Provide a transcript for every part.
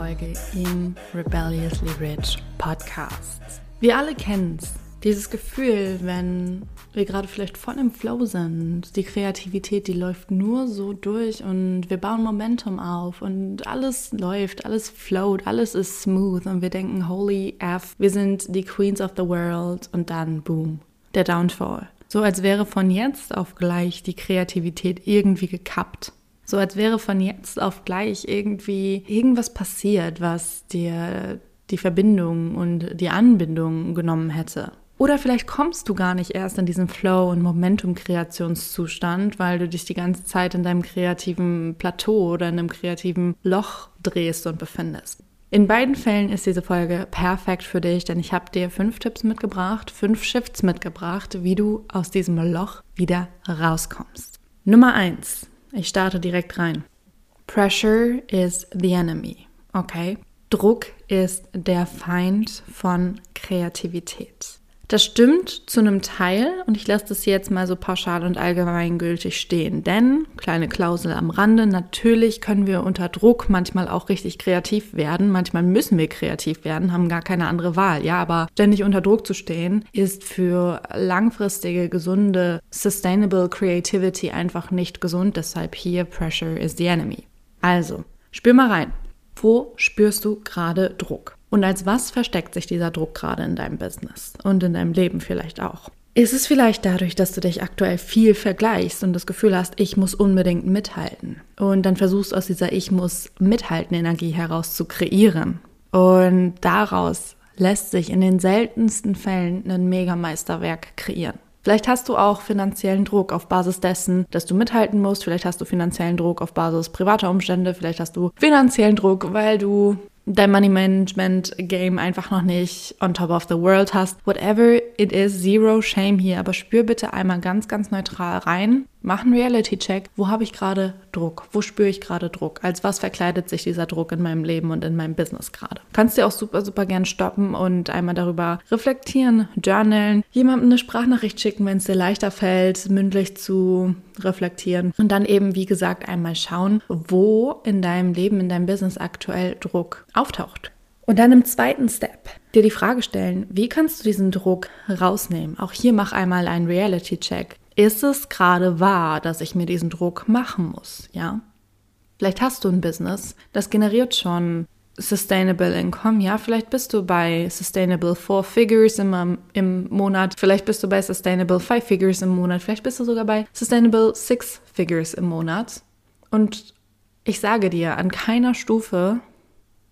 Folge im Rebelliously Rich Podcast. Wir alle kennen es dieses Gefühl, wenn wir gerade vielleicht voll im Flow sind, die Kreativität, die läuft nur so durch und wir bauen Momentum auf und alles läuft, alles float, alles ist smooth und wir denken, holy F, wir sind die Queens of the World und dann boom, der Downfall. So als wäre von jetzt auf gleich die Kreativität irgendwie gekappt. So als wäre von jetzt auf gleich irgendwie irgendwas passiert, was dir die Verbindung und die Anbindung genommen hätte. Oder vielleicht kommst du gar nicht erst in diesen Flow- und Momentum-Kreationszustand, weil du dich die ganze Zeit in deinem kreativen Plateau oder in einem kreativen Loch drehst und befindest. In beiden Fällen ist diese Folge perfekt für dich, denn ich habe dir fünf Tipps mitgebracht, fünf Shifts mitgebracht, wie du aus diesem Loch wieder rauskommst. Nummer eins. Ich starte direkt rein. Pressure is the enemy. Okay? Druck ist der Feind von Kreativität. Das stimmt zu einem Teil und ich lasse das jetzt mal so pauschal und allgemeingültig stehen. Denn, kleine Klausel am Rande, natürlich können wir unter Druck manchmal auch richtig kreativ werden. Manchmal müssen wir kreativ werden, haben gar keine andere Wahl. Ja, aber ständig unter Druck zu stehen, ist für langfristige, gesunde, sustainable Creativity einfach nicht gesund. Deshalb hier Pressure is the enemy. Also, spür mal rein. Wo spürst du gerade Druck? Und als was versteckt sich dieser Druck gerade in deinem Business und in deinem Leben vielleicht auch? Ist es vielleicht dadurch, dass du dich aktuell viel vergleichst und das Gefühl hast, ich muss unbedingt mithalten und dann versuchst aus dieser Ich muss mithalten Energie heraus zu kreieren und daraus lässt sich in den seltensten Fällen ein Megameisterwerk kreieren. Vielleicht hast du auch finanziellen Druck auf Basis dessen, dass du mithalten musst. Vielleicht hast du finanziellen Druck auf Basis privater Umstände. Vielleicht hast du finanziellen Druck, weil du dein Money Management Game einfach noch nicht on top of the world hast. Whatever it is, zero shame hier, aber spür bitte einmal ganz, ganz neutral rein. Mach einen Reality-Check. Wo habe ich gerade Druck? Wo spüre ich gerade Druck? Als was verkleidet sich dieser Druck in meinem Leben und in meinem Business gerade? Kannst dir auch super, super gern stoppen und einmal darüber reflektieren, journalen, jemandem eine Sprachnachricht schicken, wenn es dir leichter fällt, mündlich zu reflektieren. Und dann eben, wie gesagt, einmal schauen, wo in deinem Leben, in deinem Business aktuell Druck auftaucht. Und dann im zweiten Step dir die Frage stellen, wie kannst du diesen Druck rausnehmen? Auch hier mach einmal einen Reality-Check ist es gerade wahr, dass ich mir diesen Druck machen muss, ja? Vielleicht hast du ein Business, das generiert schon Sustainable Income, ja, vielleicht bist du bei Sustainable Four Figures im, im Monat, vielleicht bist du bei Sustainable Five Figures im Monat, vielleicht bist du sogar bei Sustainable Six Figures im Monat. Und ich sage dir, an keiner Stufe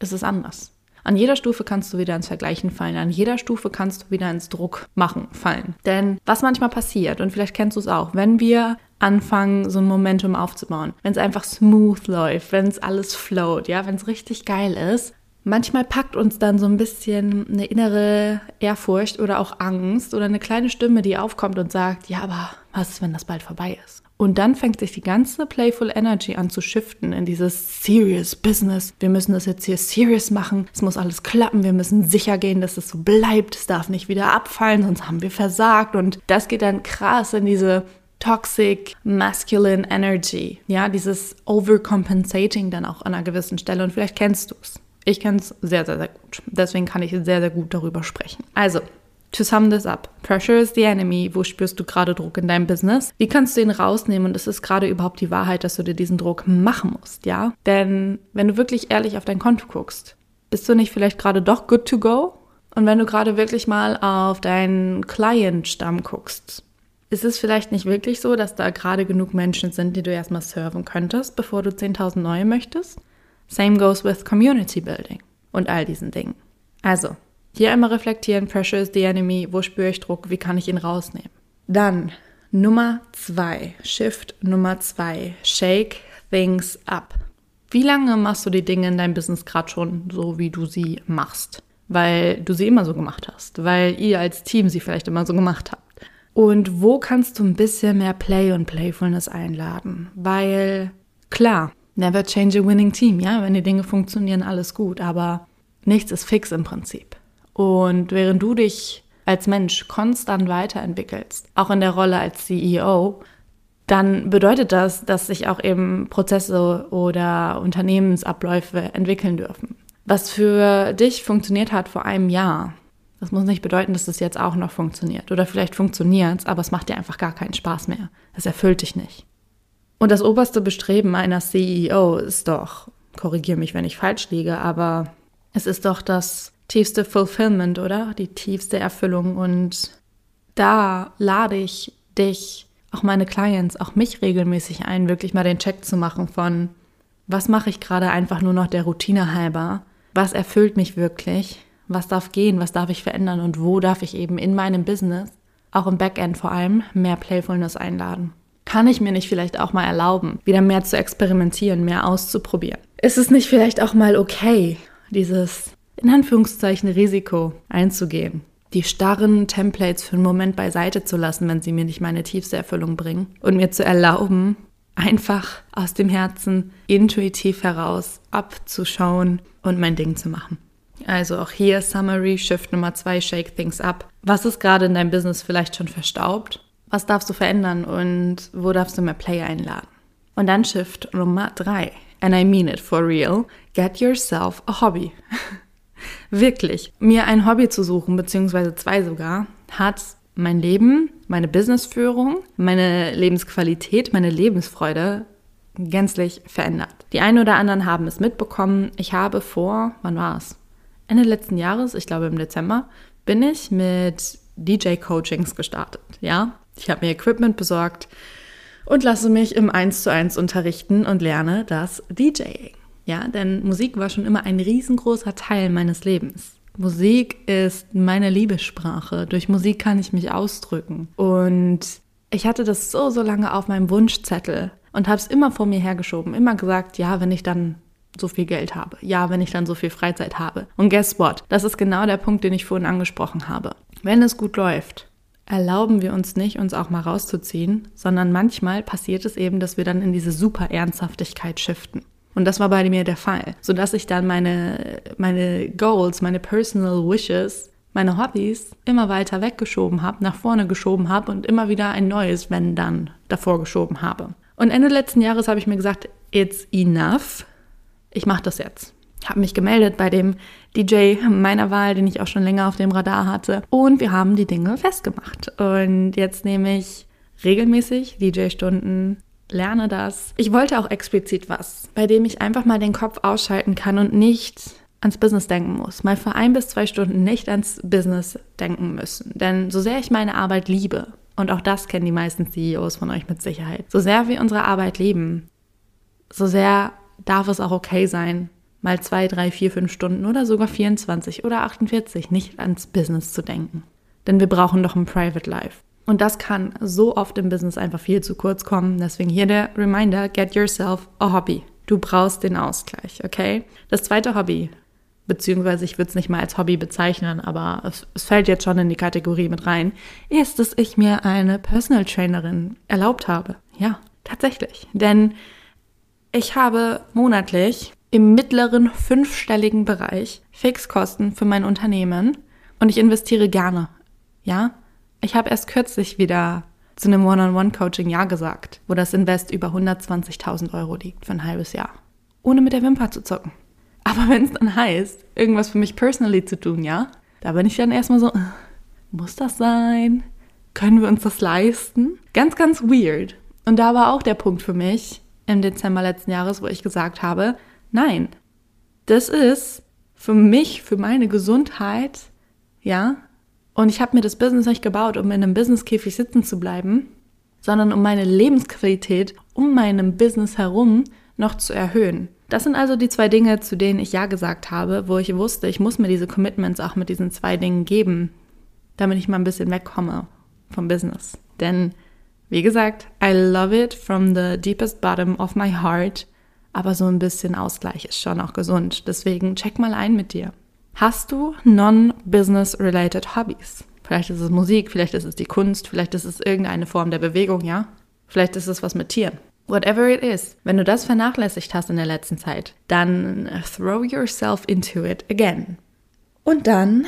ist es anders. An jeder Stufe kannst du wieder ins Vergleichen fallen. An jeder Stufe kannst du wieder ins Druck machen fallen. Denn was manchmal passiert, und vielleicht kennst du es auch, wenn wir anfangen, so ein Momentum aufzubauen, wenn es einfach smooth läuft, wenn es alles float, ja, wenn es richtig geil ist, Manchmal packt uns dann so ein bisschen eine innere Ehrfurcht oder auch Angst oder eine kleine Stimme, die aufkommt und sagt, ja, aber was ist, wenn das bald vorbei ist? Und dann fängt sich die ganze Playful Energy an zu shiften in dieses Serious Business. Wir müssen das jetzt hier serious machen. Es muss alles klappen. Wir müssen sicher gehen, dass es so bleibt. Es darf nicht wieder abfallen, sonst haben wir versagt. Und das geht dann krass in diese toxic masculine energy. Ja, dieses overcompensating dann auch an einer gewissen Stelle. Und vielleicht kennst du es. Ich kenne es sehr, sehr, sehr gut. Deswegen kann ich sehr, sehr gut darüber sprechen. Also, To sum this up, pressure is the enemy. Wo spürst du gerade Druck in deinem Business? Wie kannst du ihn rausnehmen? Und ist es gerade überhaupt die Wahrheit, dass du dir diesen Druck machen musst, ja? Denn wenn du wirklich ehrlich auf dein Konto guckst, bist du nicht vielleicht gerade doch good to go? Und wenn du gerade wirklich mal auf deinen Client-Stamm guckst, ist es vielleicht nicht wirklich so, dass da gerade genug Menschen sind, die du erstmal serven könntest, bevor du 10.000 neue möchtest? Same goes with Community Building und all diesen Dingen. Also, hier einmal reflektieren, Pressure is the enemy, wo spüre ich Druck, wie kann ich ihn rausnehmen? Dann Nummer zwei, Shift Nummer zwei, Shake Things Up. Wie lange machst du die Dinge in deinem Business gerade schon so, wie du sie machst? Weil du sie immer so gemacht hast, weil ihr als Team sie vielleicht immer so gemacht habt. Und wo kannst du ein bisschen mehr Play und Playfulness einladen? Weil, klar, never change a winning team, ja, wenn die Dinge funktionieren, alles gut, aber nichts ist fix im Prinzip. Und während du dich als Mensch konstant weiterentwickelst, auch in der Rolle als CEO, dann bedeutet das, dass sich auch eben Prozesse oder Unternehmensabläufe entwickeln dürfen. Was für dich funktioniert hat vor einem Jahr, das muss nicht bedeuten, dass das jetzt auch noch funktioniert. Oder vielleicht funktioniert es, aber es macht dir einfach gar keinen Spaß mehr. Es erfüllt dich nicht. Und das oberste Bestreben einer CEO ist doch, korrigiere mich, wenn ich falsch liege, aber es ist doch das tiefste Fulfillment, oder? Die tiefste Erfüllung. Und da lade ich dich auch meine Clients, auch mich regelmäßig ein, wirklich mal den Check zu machen von, was mache ich gerade einfach nur noch der Routine halber? Was erfüllt mich wirklich? Was darf gehen? Was darf ich verändern? Und wo darf ich eben in meinem Business, auch im Backend vor allem, mehr Playfulness einladen? Kann ich mir nicht vielleicht auch mal erlauben, wieder mehr zu experimentieren, mehr auszuprobieren? Ist es nicht vielleicht auch mal okay, dieses in Anführungszeichen Risiko einzugehen? die starren Templates für einen Moment beiseite zu lassen, wenn sie mir nicht meine tiefste Erfüllung bringen und mir zu erlauben, einfach aus dem Herzen intuitiv heraus abzuschauen und mein Ding zu machen. Also auch hier Summary, Shift Nummer zwei, Shake Things Up. Was ist gerade in deinem Business vielleicht schon verstaubt? Was darfst du verändern und wo darfst du mehr Play einladen? Und dann Shift Nummer drei. And I mean it for real. Get yourself a hobby. Wirklich, mir ein Hobby zu suchen, beziehungsweise zwei sogar, hat mein Leben, meine Businessführung, meine Lebensqualität, meine Lebensfreude gänzlich verändert. Die einen oder anderen haben es mitbekommen. Ich habe vor, wann war es? Ende letzten Jahres, ich glaube im Dezember, bin ich mit DJ-Coachings gestartet. Ja, ich habe mir Equipment besorgt und lasse mich im 1 zu 1 unterrichten und lerne das DJing. Ja, denn Musik war schon immer ein riesengroßer Teil meines Lebens. Musik ist meine Liebessprache. Durch Musik kann ich mich ausdrücken. Und ich hatte das so, so lange auf meinem Wunschzettel und habe es immer vor mir hergeschoben. Immer gesagt, ja, wenn ich dann so viel Geld habe. Ja, wenn ich dann so viel Freizeit habe. Und guess what? Das ist genau der Punkt, den ich vorhin angesprochen habe. Wenn es gut läuft, erlauben wir uns nicht, uns auch mal rauszuziehen, sondern manchmal passiert es eben, dass wir dann in diese super Ernsthaftigkeit shiften. Und das war bei mir der Fall, sodass ich dann meine, meine Goals, meine Personal Wishes, meine Hobbys immer weiter weggeschoben habe, nach vorne geschoben habe und immer wieder ein neues Wenn dann davor geschoben habe. Und Ende letzten Jahres habe ich mir gesagt, it's enough. Ich mache das jetzt. Habe mich gemeldet bei dem DJ meiner Wahl, den ich auch schon länger auf dem Radar hatte. Und wir haben die Dinge festgemacht. Und jetzt nehme ich regelmäßig DJ-Stunden lerne das. Ich wollte auch explizit was, bei dem ich einfach mal den Kopf ausschalten kann und nicht ans Business denken muss. Mal für ein bis zwei Stunden nicht ans Business denken müssen. Denn so sehr ich meine Arbeit liebe, und auch das kennen die meisten CEOs von euch mit Sicherheit, so sehr wir unsere Arbeit lieben, so sehr darf es auch okay sein, mal zwei, drei, vier, fünf Stunden oder sogar 24 oder 48 nicht ans Business zu denken. Denn wir brauchen doch ein Private Life. Und das kann so oft im Business einfach viel zu kurz kommen. Deswegen hier der Reminder, get yourself a hobby. Du brauchst den Ausgleich, okay? Das zweite Hobby, beziehungsweise ich würde es nicht mal als Hobby bezeichnen, aber es, es, fällt jetzt schon in die Kategorie mit rein, ist, dass ich mir eine Personal Trainerin erlaubt habe. Ja, tatsächlich. Denn ich habe monatlich im mittleren fünfstelligen Bereich Fixkosten für mein Unternehmen und ich investiere gerne. Ja, ich habe erst kürzlich wieder zu einem One-on-One-Coaching Ja gesagt, wo das Invest über 120.000 Euro liegt für ein halbes Jahr. Ohne mit der Wimper zu zucken. Aber wenn es dann heißt, irgendwas für mich personally zu tun, ja, da bin ich dann erstmal so, äh, muss das sein? Können wir uns das leisten? Ganz, ganz weird. Und da war auch der Punkt für mich im Dezember letzten Jahres, wo ich gesagt habe, nein, das ist für mich, für meine Gesundheit, ja, und ich habe mir das Business nicht gebaut, um in einem Businesskäfig sitzen zu bleiben, sondern um meine Lebensqualität um meinem Business herum noch zu erhöhen. Das sind also die zwei Dinge, zu denen ich Ja gesagt habe, wo ich wusste, ich muss mir diese Commitments auch mit diesen zwei Dingen geben, damit ich mal ein bisschen wegkomme vom Business. Denn Wie gesagt, I love it from the deepest bottom of my heart, aber so ein bisschen Ausgleich ist schon auch gesund. Deswegen check mal ein mit dir. Hast du non-business-related Hobbys? Vielleicht ist es Musik, vielleicht ist es die Kunst, vielleicht ist es irgendeine Form der Bewegung, ja? Vielleicht ist es was mit Tieren. Whatever it is, wenn du das vernachlässigt hast in der letzten Zeit, dann throw yourself into it again. Und dann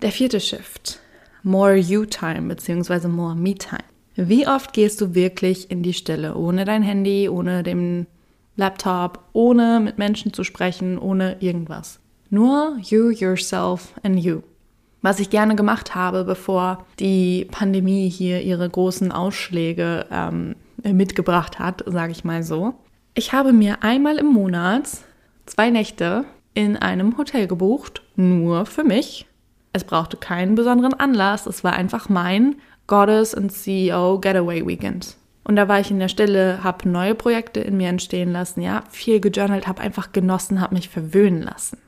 der vierte Shift. More you time beziehungsweise more me time. Wie oft gehst du wirklich in die Stille, ohne dein Handy, ohne den Laptop, ohne mit Menschen zu sprechen, ohne irgendwas? Nur you, yourself and you. Was ich gerne gemacht habe, bevor die Pandemie hier ihre großen Ausschläge ähm, mitgebracht hat, sage ich mal so. Ich habe mir einmal im Monat zwei Nächte in einem Hotel gebucht, nur für mich. Es brauchte keinen besonderen Anlass, es war einfach mein Goddess and CEO Getaway Weekend. Und da war ich in der Stille, habe neue Projekte in mir entstehen lassen, ja, viel gejournalt, habe einfach genossen, habe mich verwöhnen lassen.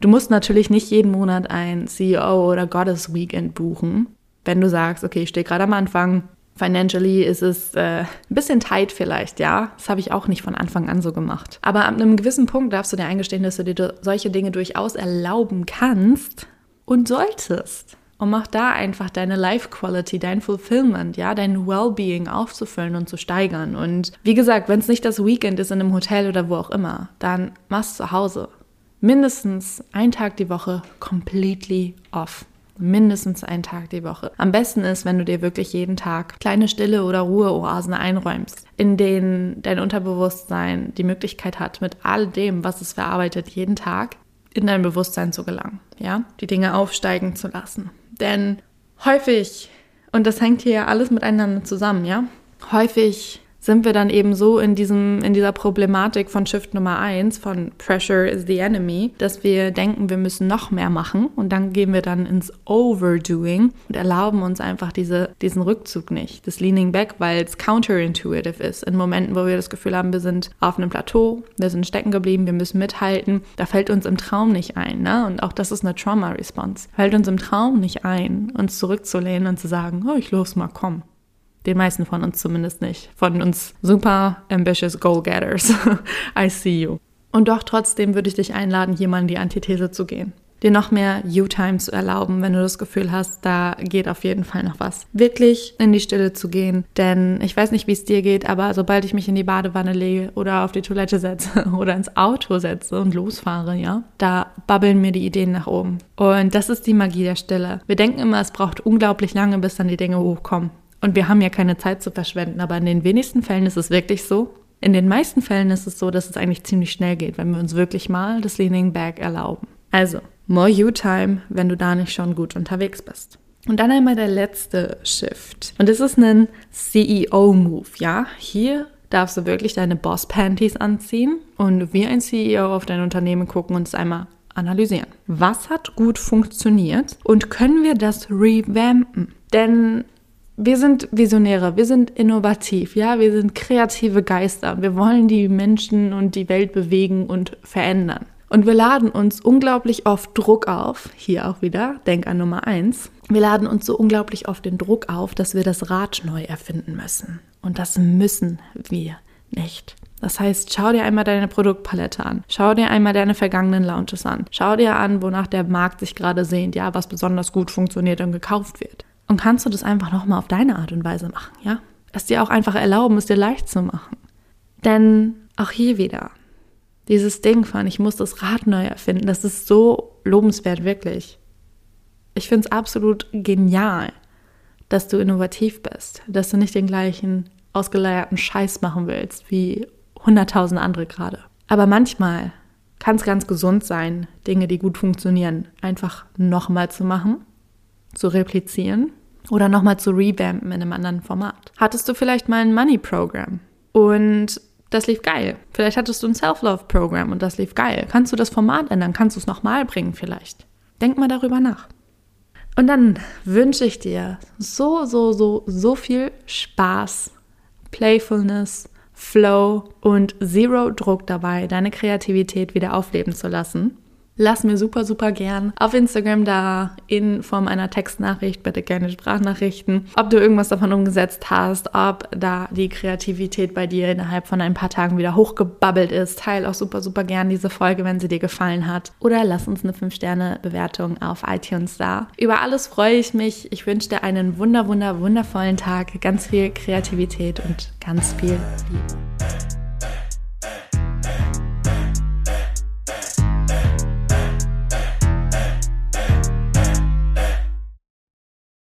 Du musst natürlich nicht jeden Monat ein CEO oder Goddess Weekend buchen. Wenn du sagst, okay, ich stehe gerade am Anfang, financially ist es äh, ein bisschen tight vielleicht, ja. Das habe ich auch nicht von Anfang an so gemacht. Aber ab einem gewissen Punkt darfst du dir eingestehen, dass du dir solche Dinge durchaus erlauben kannst und solltest. Und mach da einfach deine Life Quality, dein Fulfillment, ja, dein Wellbeing aufzufüllen und zu steigern. Und wie gesagt, wenn es nicht das Weekend ist in einem Hotel oder wo auch immer, dann mach's zu Hause mindestens einen Tag die Woche completely off. Mindestens einen Tag die Woche. Am besten ist, wenn du dir wirklich jeden Tag kleine Stille oder Ruheoasen einräumst, in denen dein Unterbewusstsein die Möglichkeit hat, mit all dem, was es verarbeitet, jeden Tag in dein Bewusstsein zu gelangen. Ja, die Dinge aufsteigen zu lassen. Denn häufig, und das hängt hier ja alles miteinander zusammen, ja, häufig sind wir dann eben so in diesem, in dieser Problematik von Shift Nummer eins von Pressure is the enemy, dass wir denken, wir müssen noch mehr machen und dann gehen wir dann ins Overdoing und erlauben uns einfach diese, diesen Rückzug nicht, das Leaning Back, weil es counterintuitive ist. In Momenten, wo wir das Gefühl haben, wir sind auf einem Plateau, wir sind stecken geblieben, wir müssen mithalten, da fällt uns im Traum nicht ein. Ne? Und auch das ist eine Trauma-Response. Fällt uns im Traum nicht ein, uns zurückzulehnen und zu sagen, oh, ich los mal, komm. Den meisten von uns zumindest nicht. Von uns super ambitious Goal-Getters. I see you. Und doch trotzdem würde ich dich einladen, hier mal in die Antithese zu gehen dir noch mehr You-Time zu erlauben, wenn du das Gefühl hast, da geht auf jeden Fall noch was. Wirklich in die Stille zu gehen, denn ich weiß nicht, wie es dir geht, aber sobald ich mich in die Badewanne lege oder auf die Toilette setze oder ins Auto setze und losfahre, ja, da babbeln mir die Ideen nach oben. Und das ist die Magie der Stille. Wir denken immer, es braucht unglaublich lange, bis dann die Dinge hochkommen. Und wir haben ja keine Zeit zu verschwenden, aber in den wenigsten Fällen ist es wirklich so. In den meisten Fällen ist es so, dass es eigentlich ziemlich schnell geht, wenn wir uns wirklich mal das Leaning Back erlauben. Also, more you time, wenn du da nicht schon gut unterwegs bist. Und dann einmal der letzte Shift. Und das ist ein CEO-Move, ja? Hier darfst du wirklich deine Boss-Panties anziehen und wie ein CEO auf dein Unternehmen gucken und es einmal analysieren. Was hat gut funktioniert und können wir das revampen? Denn wir sind Visionäre, wir sind innovativ, ja, wir sind kreative Geister. Wir wollen die Menschen und die Welt bewegen und verändern. Und wir laden uns unglaublich oft Druck auf, hier auch wieder, denk an Nummer eins. Wir laden uns so unglaublich oft den Druck auf, dass wir das Rad neu erfinden müssen. Und das müssen wir nicht. Das heißt, schau dir einmal deine Produktpalette an. Schau dir einmal deine vergangenen Launches an. Schau dir an, wonach der Markt sich gerade sehnt, ja, was besonders gut funktioniert und gekauft wird. Und kannst du das einfach nochmal auf deine Art und Weise machen, ja? Es dir auch einfach erlauben, es dir leicht zu machen. Denn auch hier wieder, dieses Ding von, ich muss das Rad neu erfinden, das ist so lobenswert, wirklich. Ich finde es absolut genial, dass du innovativ bist, dass du nicht den gleichen ausgeleierten Scheiß machen willst wie hunderttausend andere gerade. Aber manchmal kann es ganz gesund sein, Dinge, die gut funktionieren, einfach nochmal zu machen, zu replizieren oder nochmal zu revampen in einem anderen Format. Hattest du vielleicht mal ein Money-Programm und das lief geil. Vielleicht hattest du ein Self-Love-Programm und das lief geil. Kannst du das Format ändern? Kannst du es nochmal bringen vielleicht? Denk mal darüber nach. Und dann wünsche ich dir so, so, so, so viel Spaß, Playfulness, Flow und Zero Druck dabei, deine Kreativität wieder aufleben zu lassen. Lass mir super, super gern auf Instagram da in Form einer Textnachricht, bitte gerne Sprachnachrichten, ob du irgendwas davon umgesetzt hast, ob da die Kreativität bei dir innerhalb von ein paar Tagen wieder hochgebabbelt ist. Teil auch super, super gern diese Folge, wenn sie dir gefallen hat. Oder lass uns eine 5-Sterne-Bewertung auf iTunes da. Über alles freue ich mich. Ich wünsche dir einen wunder, wunder, wundervollen Tag, ganz viel Kreativität und ganz viel Liebe.